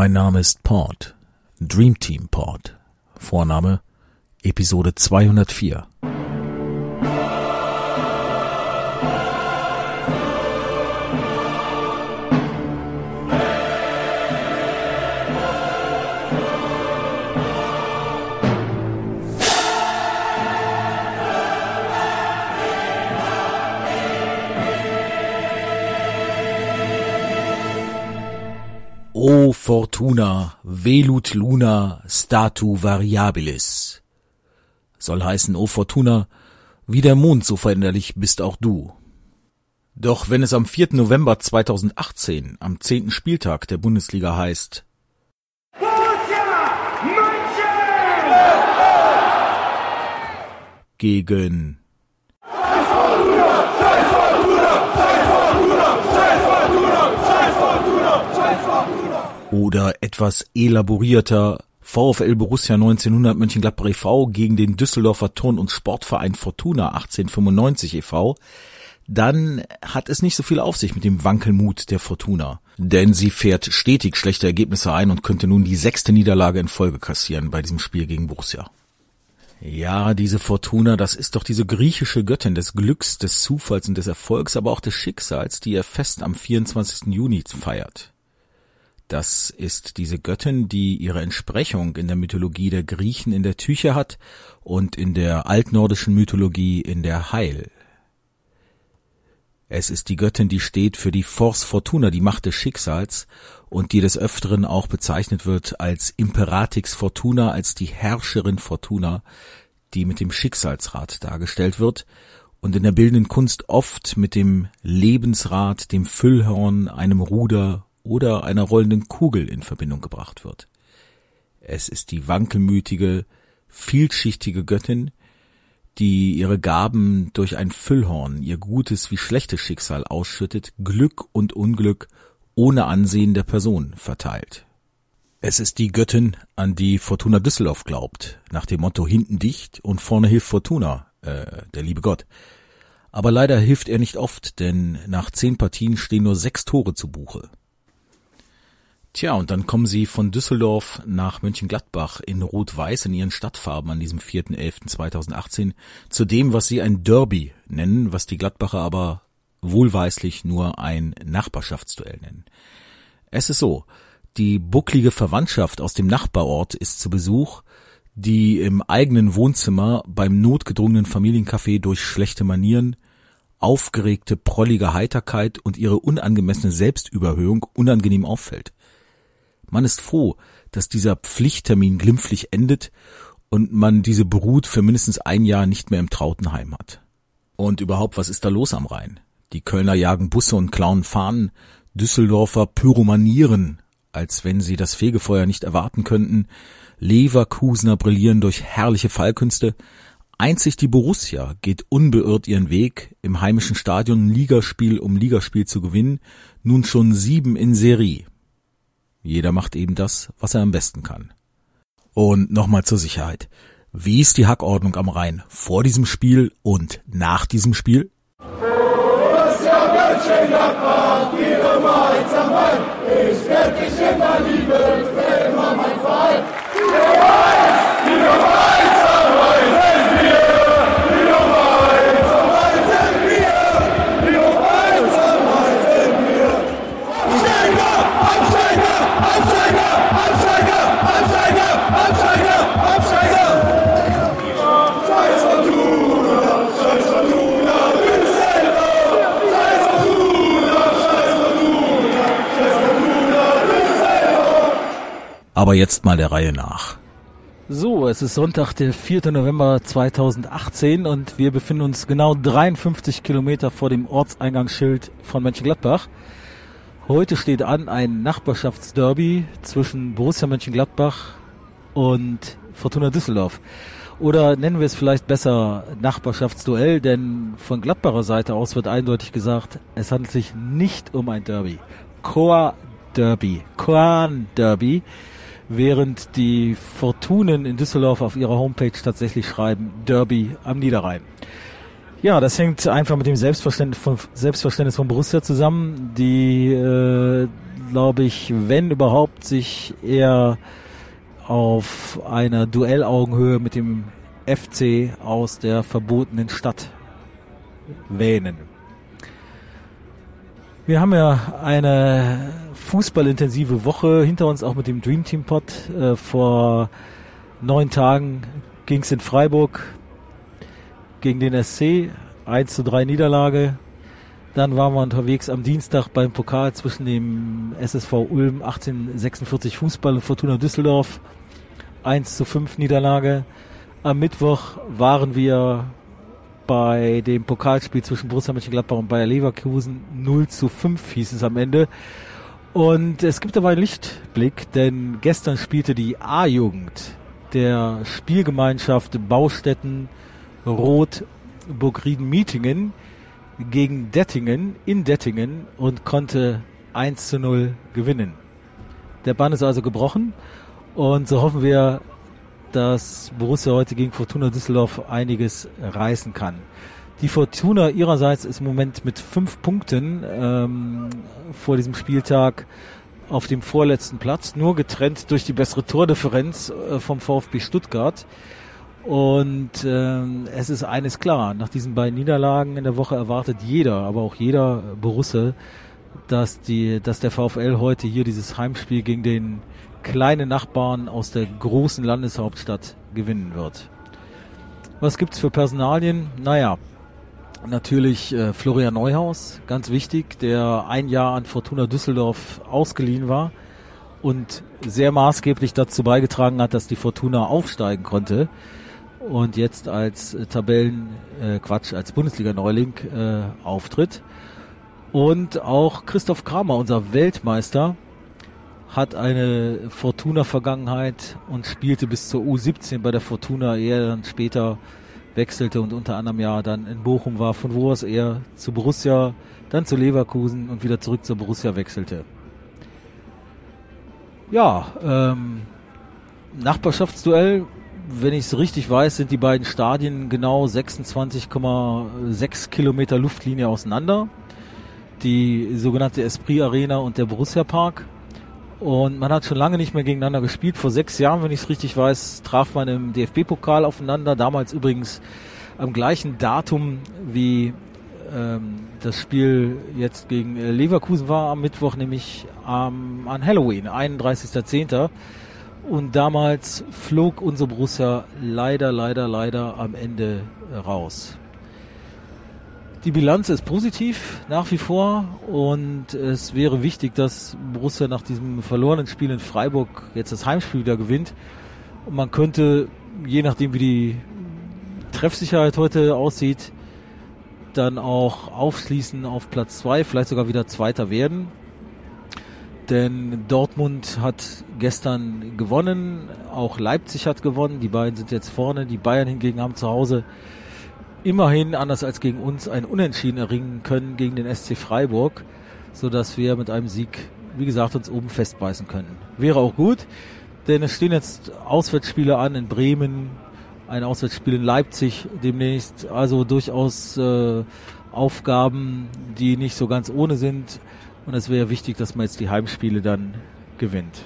Mein Name ist Port, Dream Team Port. Vorname Episode 204. Fortuna, velut luna, statu variabilis. Soll heißen, O Fortuna, wie der Mond so veränderlich bist auch du. Doch wenn es am 4. November 2018, am 10. Spieltag der Bundesliga heißt, gegen oder etwas elaborierter VfL Borussia 1900 Mönchengladbach e.V. gegen den Düsseldorfer Turn- und Sportverein Fortuna 1895 e.V., dann hat es nicht so viel auf sich mit dem Wankelmut der Fortuna. Denn sie fährt stetig schlechte Ergebnisse ein und könnte nun die sechste Niederlage in Folge kassieren bei diesem Spiel gegen Borussia. Ja, diese Fortuna, das ist doch diese griechische Göttin des Glücks, des Zufalls und des Erfolgs, aber auch des Schicksals, die ihr Fest am 24. Juni feiert. Das ist diese Göttin, die ihre Entsprechung in der Mythologie der Griechen in der Tüche hat und in der altnordischen Mythologie in der Heil. Es ist die Göttin, die steht für die Force Fortuna, die Macht des Schicksals, und die des Öfteren auch bezeichnet wird als Imperatix Fortuna, als die Herrscherin Fortuna, die mit dem Schicksalsrad dargestellt wird und in der bildenden Kunst oft mit dem Lebensrad, dem Füllhorn, einem Ruder oder einer rollenden Kugel in Verbindung gebracht wird. Es ist die wankelmütige, vielschichtige Göttin, die ihre Gaben durch ein Füllhorn, ihr gutes wie schlechtes Schicksal ausschüttet, Glück und Unglück ohne Ansehen der Person verteilt. Es ist die Göttin, an die Fortuna Düsseldorf glaubt, nach dem Motto hinten dicht und vorne hilft Fortuna, äh, der liebe Gott. Aber leider hilft er nicht oft, denn nach zehn Partien stehen nur sechs Tore zu Buche. Tja, und dann kommen sie von Düsseldorf nach Mönchengladbach in Rot-Weiß in ihren Stadtfarben an diesem 4.11.2018 zu dem, was sie ein Derby nennen, was die Gladbacher aber wohlweislich nur ein Nachbarschaftsduell nennen. Es ist so, die bucklige Verwandtschaft aus dem Nachbarort ist zu Besuch, die im eigenen Wohnzimmer beim notgedrungenen Familiencafé durch schlechte Manieren, aufgeregte, prollige Heiterkeit und ihre unangemessene Selbstüberhöhung unangenehm auffällt. Man ist froh, dass dieser Pflichttermin glimpflich endet und man diese Brut für mindestens ein Jahr nicht mehr im Trautenheim hat. Und überhaupt, was ist da los am Rhein? Die Kölner jagen Busse und klauen Fahnen, Düsseldorfer pyromanieren, als wenn sie das Fegefeuer nicht erwarten könnten, Leverkusener brillieren durch herrliche Fallkünste, einzig die Borussia geht unbeirrt ihren Weg, im heimischen Stadion Ligaspiel um Ligaspiel zu gewinnen, nun schon sieben in Serie. Jeder macht eben das, was er am besten kann. Und nochmal zur Sicherheit. Wie ist die Hackordnung am Rhein vor diesem Spiel und nach diesem Spiel? Ich für immer mein Verein. Die Nummer eins, die Nummer eins am Rhein sind wir. Die Nummer eins am Rhein sind wir. Die Nummer eins am Rhein sind wir. Absteiger, Absteiger, Absteiger, Absteiger, Absteiger, Absteiger, Absteiger. Scheiß Fortuna, Scheiß Fortuna, Düsseldorf. Scheiß Fortuna, Scheiß Fortuna, Scheiß Fortuna, Düsseldorf. Aber jetzt mal der Reihe nach. So, es ist Sonntag, der 4. November 2018 und wir befinden uns genau 53 Kilometer vor dem Ortseingangsschild von Mönchengladbach. Heute steht an ein Nachbarschaftsderby zwischen Borussia Mönchengladbach und Fortuna Düsseldorf. Oder nennen wir es vielleicht besser Nachbarschaftsduell, denn von Gladbacher Seite aus wird eindeutig gesagt, es handelt sich nicht um ein Derby. Coa Derby, Coan Derby während die Fortunen in Düsseldorf auf ihrer Homepage tatsächlich schreiben Derby am Niederrhein. Ja, das hängt einfach mit dem Selbstverständnis von, Selbstverständnis von Borussia zusammen. Die äh, glaube ich, wenn überhaupt, sich eher auf einer Duellaugenhöhe mit dem FC aus der verbotenen Stadt wähnen. Wir haben ja eine fußballintensive Woche hinter uns, auch mit dem Dream Team Pod. Äh, vor neun Tagen ging es in Freiburg gegen den SC, 1 zu 3 Niederlage. Dann waren wir unterwegs am Dienstag beim Pokal zwischen dem SSV Ulm 1846 Fußball und Fortuna Düsseldorf. 1 zu 5 Niederlage. Am Mittwoch waren wir bei dem Pokalspiel zwischen Borussia Mönchengladbach und Bayer Leverkusen 0 zu 5 hieß es am Ende. Und es gibt aber einen Lichtblick, denn gestern spielte die A-Jugend der Spielgemeinschaft Baustätten Rot Burgrieden Mietingen gegen Dettingen in Dettingen und konnte 1 zu 0 gewinnen. Der Bann ist also gebrochen und so hoffen wir, dass Borussia heute gegen Fortuna Düsseldorf einiges reißen kann. Die Fortuna ihrerseits ist im Moment mit fünf Punkten ähm, vor diesem Spieltag auf dem vorletzten Platz, nur getrennt durch die bessere Tordifferenz äh, vom VfB Stuttgart. Und ähm, es ist eines klar, nach diesen beiden Niederlagen in der Woche erwartet jeder, aber auch jeder Borusse, dass, die, dass der VfL heute hier dieses Heimspiel gegen den kleinen Nachbarn aus der großen Landeshauptstadt gewinnen wird. Was gibt's für Personalien? Naja, natürlich äh, Florian Neuhaus, ganz wichtig, der ein Jahr an Fortuna Düsseldorf ausgeliehen war und sehr maßgeblich dazu beigetragen hat, dass die Fortuna aufsteigen konnte und jetzt als äh, Tabellen äh, Quatsch als Bundesliga-Neuling äh, auftritt. Und auch Christoph Kramer, unser Weltmeister, hat eine Fortuna-Vergangenheit und spielte bis zur U17 bei der Fortuna, ehe dann später wechselte und unter anderem ja dann in Bochum war, von wo aus er zu Borussia, dann zu Leverkusen und wieder zurück zur Borussia wechselte. Ja, ähm, Nachbarschaftsduell, wenn ich es richtig weiß, sind die beiden Stadien genau 26,6 Kilometer Luftlinie auseinander. Die sogenannte Esprit Arena und der Borussia Park. Und man hat schon lange nicht mehr gegeneinander gespielt. Vor sechs Jahren, wenn ich es richtig weiß, traf man im DFB-Pokal aufeinander. Damals übrigens am gleichen Datum wie ähm, das Spiel jetzt gegen äh, Leverkusen war am Mittwoch, nämlich ähm, an Halloween, 31.10. Und damals flog unser Borussia leider, leider, leider am Ende raus. Die Bilanz ist positiv nach wie vor und es wäre wichtig, dass Borussia nach diesem verlorenen Spiel in Freiburg jetzt das Heimspiel wieder gewinnt. Und man könnte, je nachdem wie die Treffsicherheit heute aussieht, dann auch aufschließen auf Platz zwei, vielleicht sogar wieder Zweiter werden. Denn Dortmund hat gestern gewonnen, auch Leipzig hat gewonnen, die beiden sind jetzt vorne, die Bayern hingegen haben zu Hause immerhin, anders als gegen uns, ein Unentschieden erringen können gegen den SC Freiburg, so dass wir mit einem Sieg, wie gesagt, uns oben festbeißen können. Wäre auch gut, denn es stehen jetzt Auswärtsspiele an in Bremen, ein Auswärtsspiel in Leipzig demnächst, also durchaus äh, Aufgaben, die nicht so ganz ohne sind. Und es wäre wichtig, dass man jetzt die Heimspiele dann gewinnt.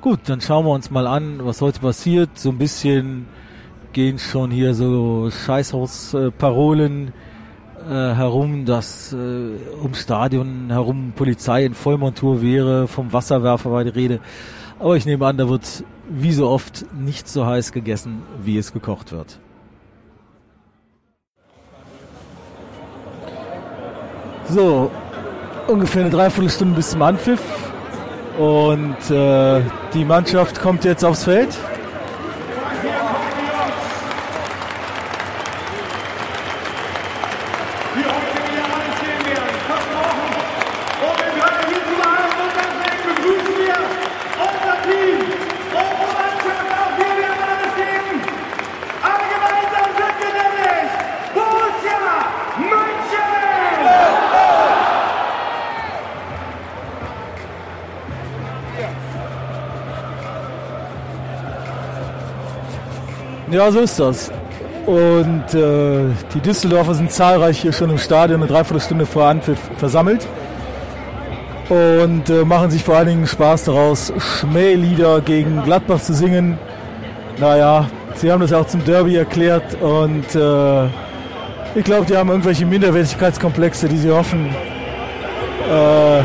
Gut, dann schauen wir uns mal an, was heute passiert. So ein bisschen gehen schon hier so Scheißhausparolen äh, herum, dass äh, ums Stadion herum Polizei in Vollmontur wäre, vom Wasserwerfer war die Rede. Aber ich nehme an, da wird wie so oft nicht so heiß gegessen, wie es gekocht wird. So, ungefähr eine Dreiviertelstunde bis zum Anpfiff. Und äh, die Mannschaft kommt jetzt aufs Feld. Ja, so ist das. Und äh, die Düsseldorfer sind zahlreich hier schon im Stadion eine Dreiviertelstunde vor Anpfiff versammelt. und äh, machen sich vor allen Dingen Spaß daraus, Schmählieder gegen Gladbach zu singen. Naja, sie haben das auch zum Derby erklärt und äh, ich glaube, die haben irgendwelche Minderwertigkeitskomplexe, die sie hoffen, äh,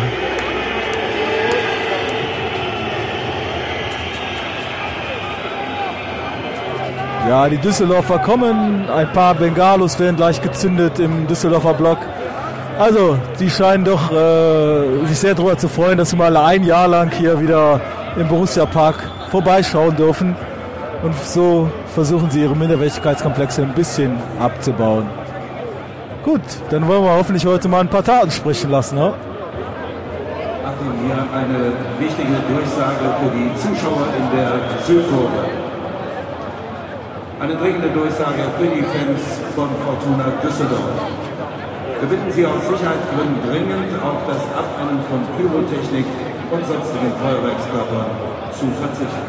Ja, die Düsseldorfer kommen. Ein paar Bengalos werden gleich gezündet im Düsseldorfer Block. Also, die scheinen doch äh, sich sehr darüber zu freuen, dass sie mal ein Jahr lang hier wieder im Borussia Park vorbeischauen dürfen. Und so versuchen sie ihre Minderwertigkeitskomplexe ein bisschen abzubauen. Gut, dann wollen wir hoffentlich heute mal ein paar Taten sprechen lassen. Ne? Achtung, hier eine wichtige Durchsage für die Zuschauer in der Südkurve. Eine dringende Durchsage für die Fans von Fortuna Düsseldorf. Wir bitten Sie aus Sicherheitsgründen dringend auf das Abbrennen von Pyrotechnik und sonstigen Feuerwerkskörpern zu verzichten.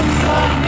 outside.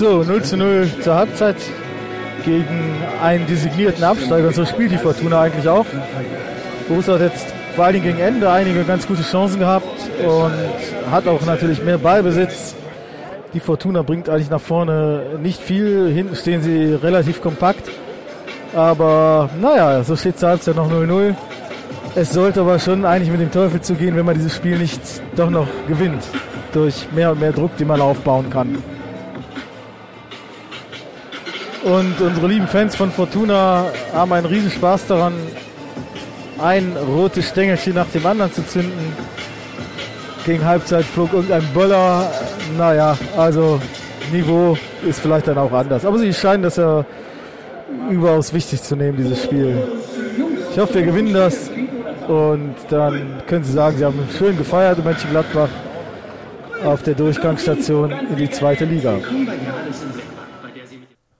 So, 0 zu 0 zur Halbzeit gegen einen designierten Absteiger. So spielt die Fortuna eigentlich auch. Borussia hat jetzt vor Dingen gegen Ende einige ganz gute Chancen gehabt und hat auch natürlich mehr Ballbesitz. Die Fortuna bringt eigentlich nach vorne nicht viel. Hinten stehen sie relativ kompakt. Aber naja, so steht es Halbzeit noch 0-0. Es sollte aber schon eigentlich mit dem Teufel zugehen, wenn man dieses Spiel nicht doch noch gewinnt. Durch mehr und mehr Druck, den man aufbauen kann. Und unsere lieben Fans von Fortuna haben einen riesen Spaß daran, ein rotes Stängelchen nach dem anderen zu zünden. Gegen Halbzeit flog irgendein Böller. Naja, also Niveau ist vielleicht dann auch anders. Aber sie scheinen das ja überaus wichtig zu nehmen, dieses Spiel. Ich hoffe, wir gewinnen das. Und dann können Sie sagen, Sie haben schön gefeiert in Mönchengladbach auf der Durchgangsstation in die zweite Liga.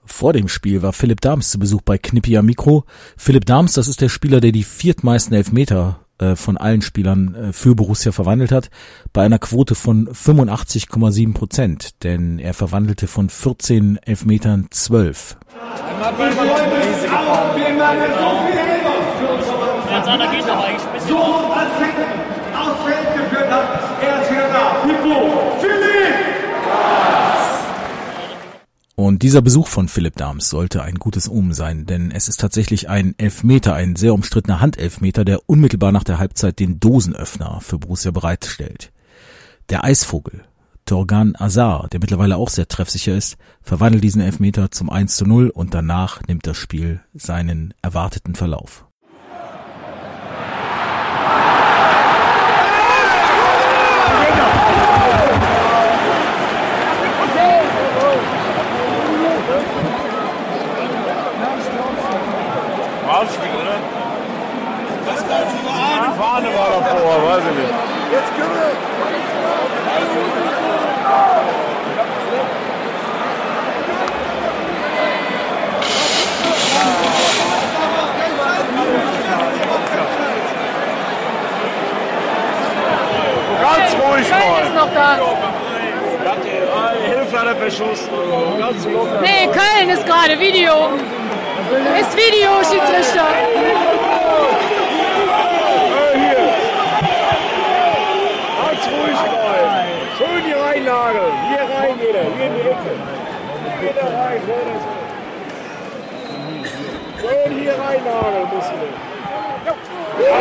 Vor dem Spiel war Philipp Dahms zu Besuch bei Knippi am Mikro. Philipp Dahms, das ist der Spieler, der die viertmeisten Elfmeter äh, von allen Spielern äh, für Borussia verwandelt hat, bei einer Quote von 85,7 Prozent, denn er verwandelte von 14 Elfmetern 12. So als Kette aufs Feld geführt hat, er ist wieder da. Pipo, Philipp! Und dieser Besuch von Philipp Dahms sollte ein gutes Omen sein, denn es ist tatsächlich ein Elfmeter, ein sehr umstrittener Handelfmeter, der unmittelbar nach der Halbzeit den Dosenöffner für Borussia bereitstellt. Der Eisvogel, Torgan Azar, der mittlerweile auch sehr treffsicher ist, verwandelt diesen Elfmeter zum 1 zu 0 und danach nimmt das Spiel seinen erwarteten Verlauf. Rausspiel, oder? Das kann ich nur Fahne war davor, weiß ich nicht. Jetzt wir. Ganz ruhig Köln ist mal. noch da. Hilfe hat er verschossen. Ganz locker. Nee, Köln ist gerade Video. Ist Video, Schiedsrichter. Äh, hier. Ganz ruhig mal. Schön hier rein jeder. Hier in die Ecke. Jeder rein. So oder so. Schön hier reinnageln müssen wir. Tor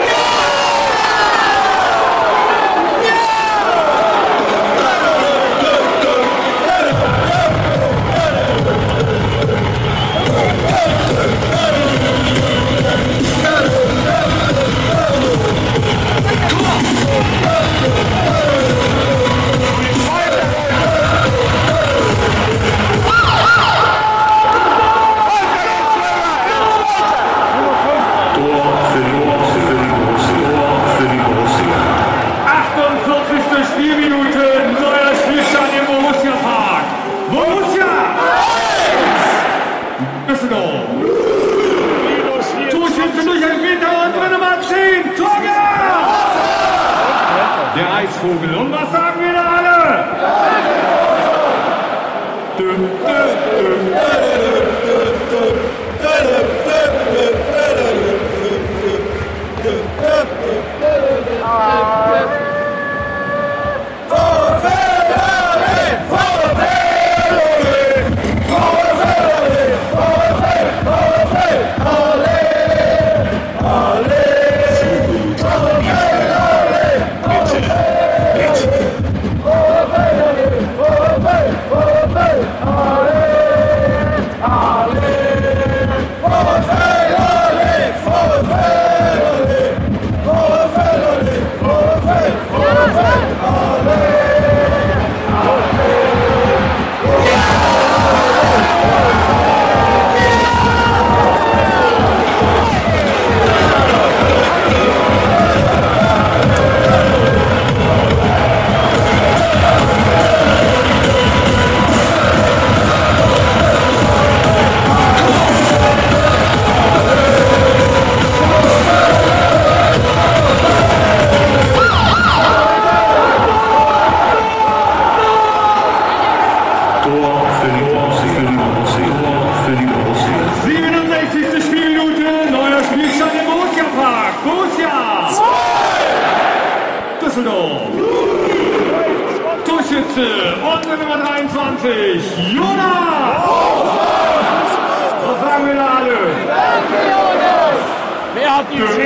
Wer hat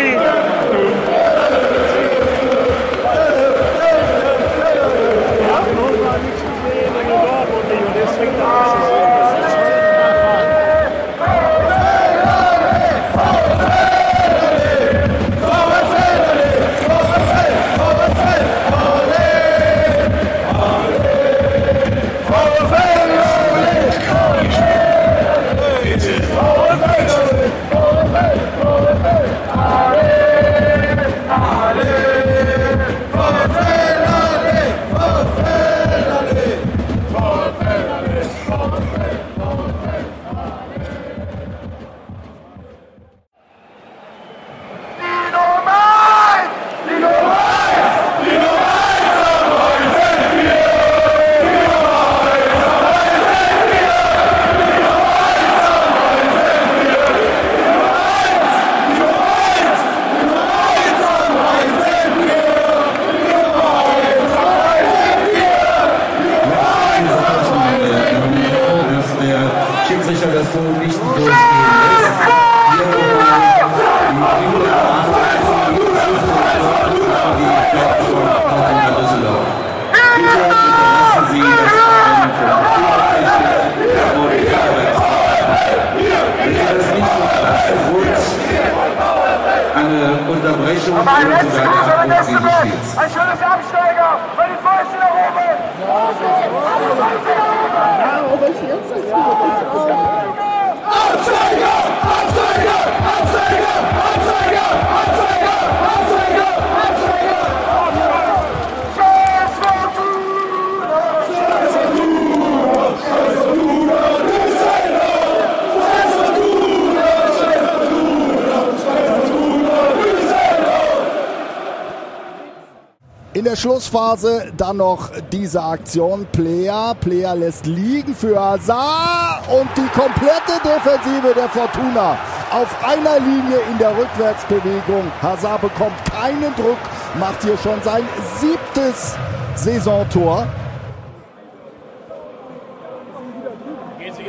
Schlussphase dann noch diese Aktion. Player. Player lässt liegen für Hazard und die komplette Defensive der Fortuna auf einer Linie in der Rückwärtsbewegung. Hazard bekommt keinen Druck, macht hier schon sein siebtes Saisontor.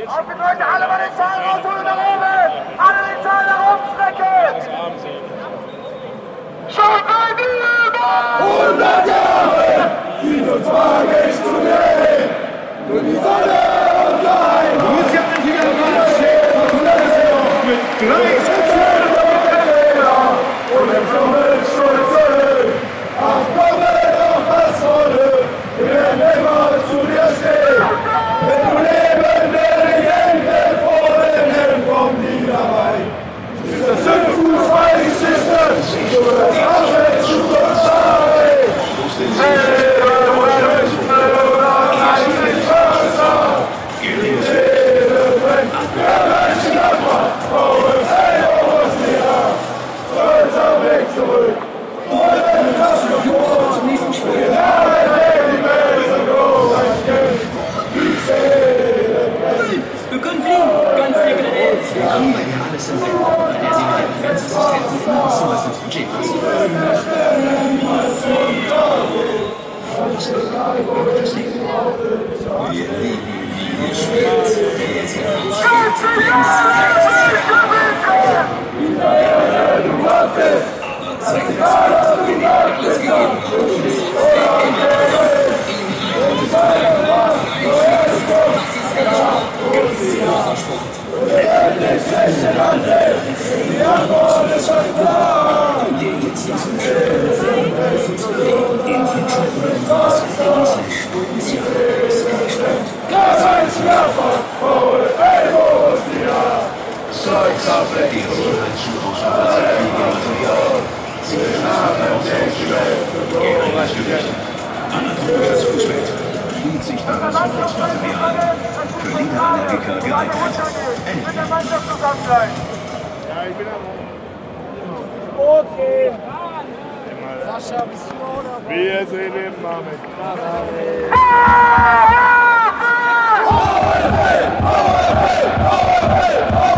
Aufgedrückt, alle mal den Schal rausholen nach oben! Alle den Schal nach oben strecken! Schaut mal die über! 100 Jahre sind uns magisch zu nehmen! Nur die Sonne unser Heim! Borussia Mönchengladbach schlägt Fortuna Düsseldorf mit 3 zu 2. Und im Dschungel Schulze! Ach, komme doch was wolle! Wir werden immer zu dir stehen! Wenn du lebende Legende vor den Helm vom Niederrhein! Diese schöne Fußballgeschichte! Du wirst alle Anatomisches Fußbett. Fühlt sich daran Sportstraße mehr an. Für Liederallergiker geeignet. Mit der Mannschaft zusammen sein! Okay. Sascha, bist du oder? Wir sehen den Namen. So, bevor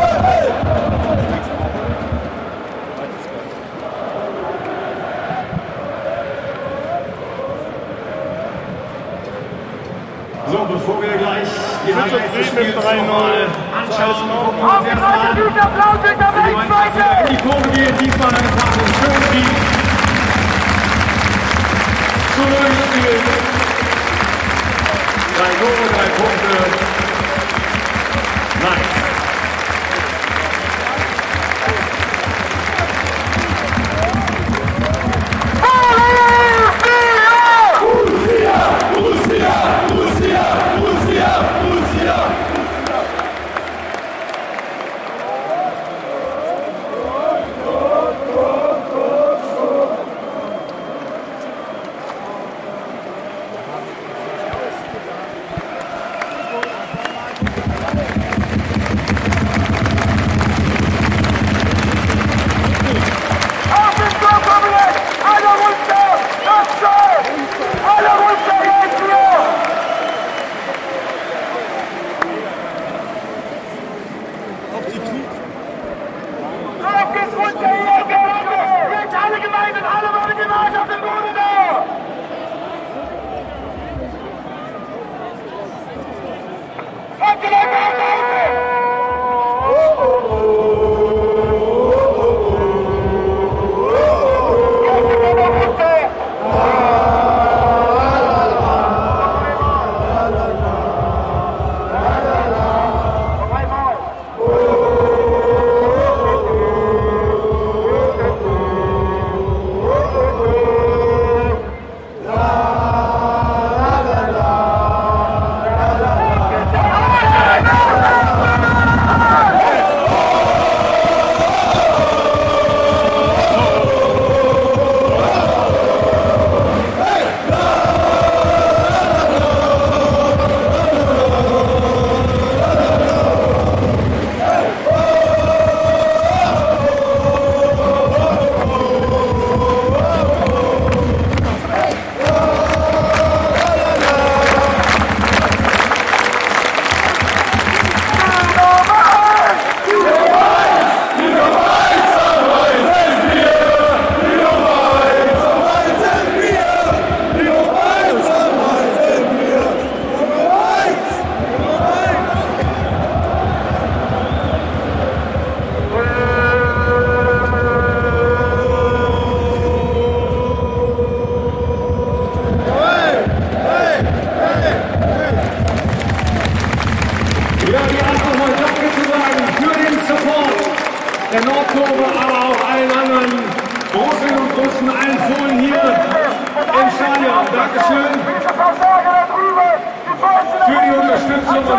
wir gleich die Highlights des Spiels nochmal anschauen, gucken wir uns erstmal an. Die Mannschaft wieder in die Kurve gehen, diesmal eine Karte schön Sieg. Zu null gespielt. Drei Tore, drei Punkte. Nice.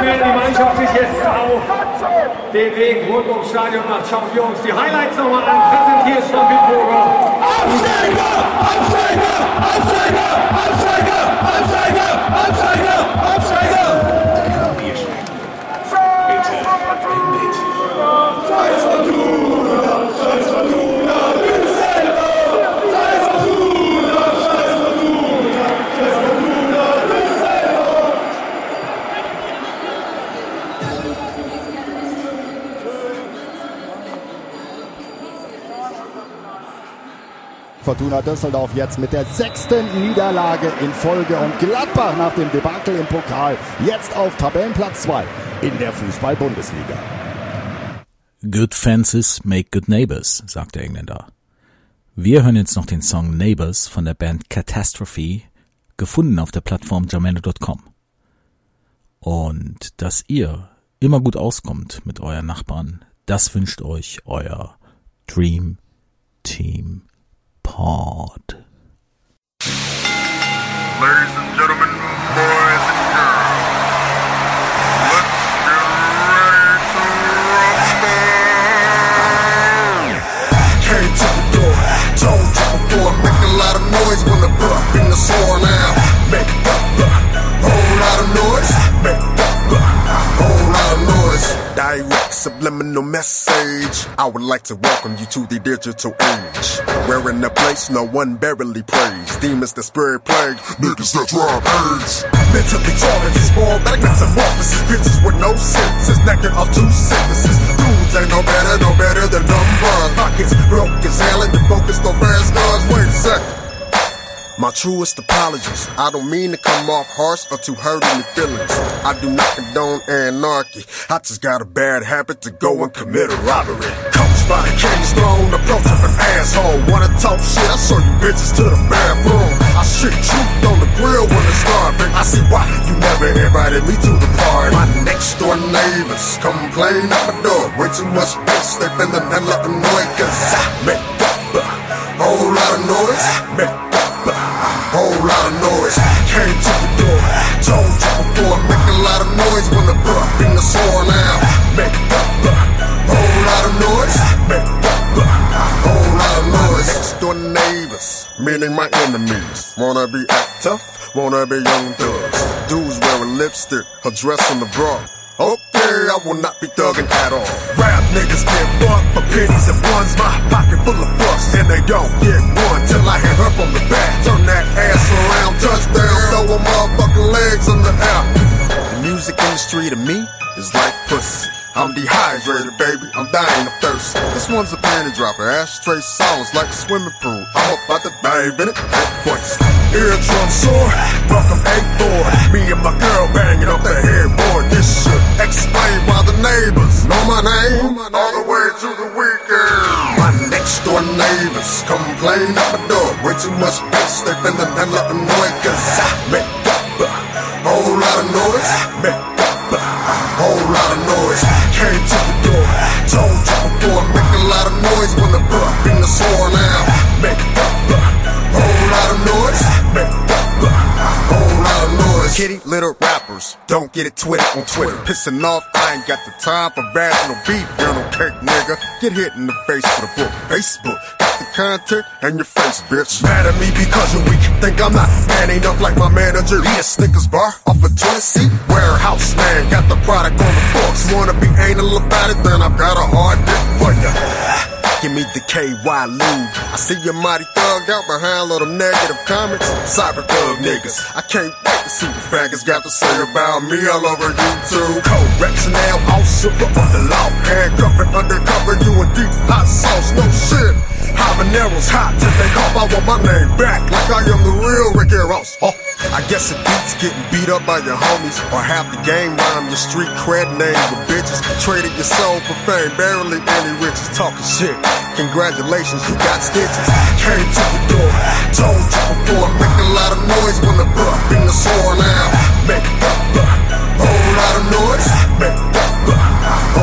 Wenn die Mannschaft sich jetzt auf den Weg rund ums Stadion macht. Schauen wir uns die Highlights nochmal an, präsentiert von Bitburger. Absteiger! Absteiger! Absteiger! Absteiger! Absteiger! Absteiger! Absteiger! Scheiß Fortuna! Fortuna Düsseldorf jetzt mit der sechsten Niederlage in Folge und Gladbach nach dem Debakel im Pokal jetzt auf Tabellenplatz 2 in der Fußball-Bundesliga. Good fences make good neighbors, sagt der Engländer. Wir hören jetzt noch den Song Neighbors von der Band Catastrophe, gefunden auf der Plattform jamendo.com. Und dass ihr immer gut auskommt mit euren Nachbarn, das wünscht euch euer Dream Team Pod. Ladies and gentlemen, boys and girls, let's get ready to rumble! Came to the door, told you before, make a lot of noise when the buck in the store now. Make a whole lot of noise, make a whole lot of noise. Direct subliminal message. I would like to welcome you to the digital age. We're in a place no one barely prays. Demons that spirit plague, niggas that drive AIDS. Mentally tormented, small back metamorphosis. Bitches with no senses, naked off two sentences. Dudes ain't no better, no better than numbers. Pockets broke as hell and you focused on fast guns. Wait a second. My truest apologies. I don't mean to come off harsh or to hurt any feelings. I do not condone anarchy. I just got a bad habit to go and commit a robbery. Coached by the king's throne, approach of an asshole. Wanna talk shit? I show you bitches to the bathroom. I shit truth on the grill when it's starving. I see why you never invited me to the party. My next door neighbors complain at my door. Way too much bass, they them know it, cause I make up a whole lot of noise. Make up whole lot of noise. Came to the door, told you before, make a lot of noise when the buck in the soil now. Make a whole lot of noise. Make a whole lot of noise. Next door neighbors, meaning my enemies. Wanna be act tough, wanna be young thugs. Dudes wearing lipstick, a dress on the bra. Okay, I will not be thugging at all. Rap niggas get fucked for pennies and ones. My pocket full of bucks, and they don't get one till I hit her from the back. Turn that ass around, touchdown, throw a motherfucking legs in the air. The music industry to me is like pussy. I'm dehydrated, baby. I'm dying of thirst. This one's a panty dropper. Ashtray sounds like a swimming pool. I'm about to dive in it at first. Eardrum sore, welcome A4. Me and my girl banging up the headboard. This should explain why the neighbors know my name all the way to the weekend. My next door neighbors complain at my door. Way too much bass, they finna know it. Cause I make up a whole lot of noise. Make up whole lot of noise. Came to the door, told you before, make a lot of noise when the buck in the soil now. Kitty little rappers, don't get it twisted on Twitter. Pissing off, I ain't got the time for vaginal beef, journal cake nigga. Get hit in the face with a book. Facebook, got the content and your face, bitch. Mad at me because you're weak. Think I'm not man enough like my manager. Eat a Snickers bar off a Tennessee warehouse man. Got the product on the books. Wanna be anal about it? Then I've got a hard dick for ya. Give me the KY lube. I see your mighty thugged out behind all them negative comments. Cyber thug niggas. I can't wait to see what faggots got to say about me all over YouTube. Correction Correctional officer of the law. Handcuffing undercover, you in deep hot sauce. No shit. Habaneros hot till they cough. I want my name back like I am the real Ricky Ross. Oh, I guess it beats getting beat up by your homies or half the game rhyme your street cred name with bitches. Traded your soul for fame, barely any riches. Talking shit. Congratulations, you got stitches. Came to the door, told you before. Make a lot of noise when the buck in the soil now. Make a whole lot of noise. Make up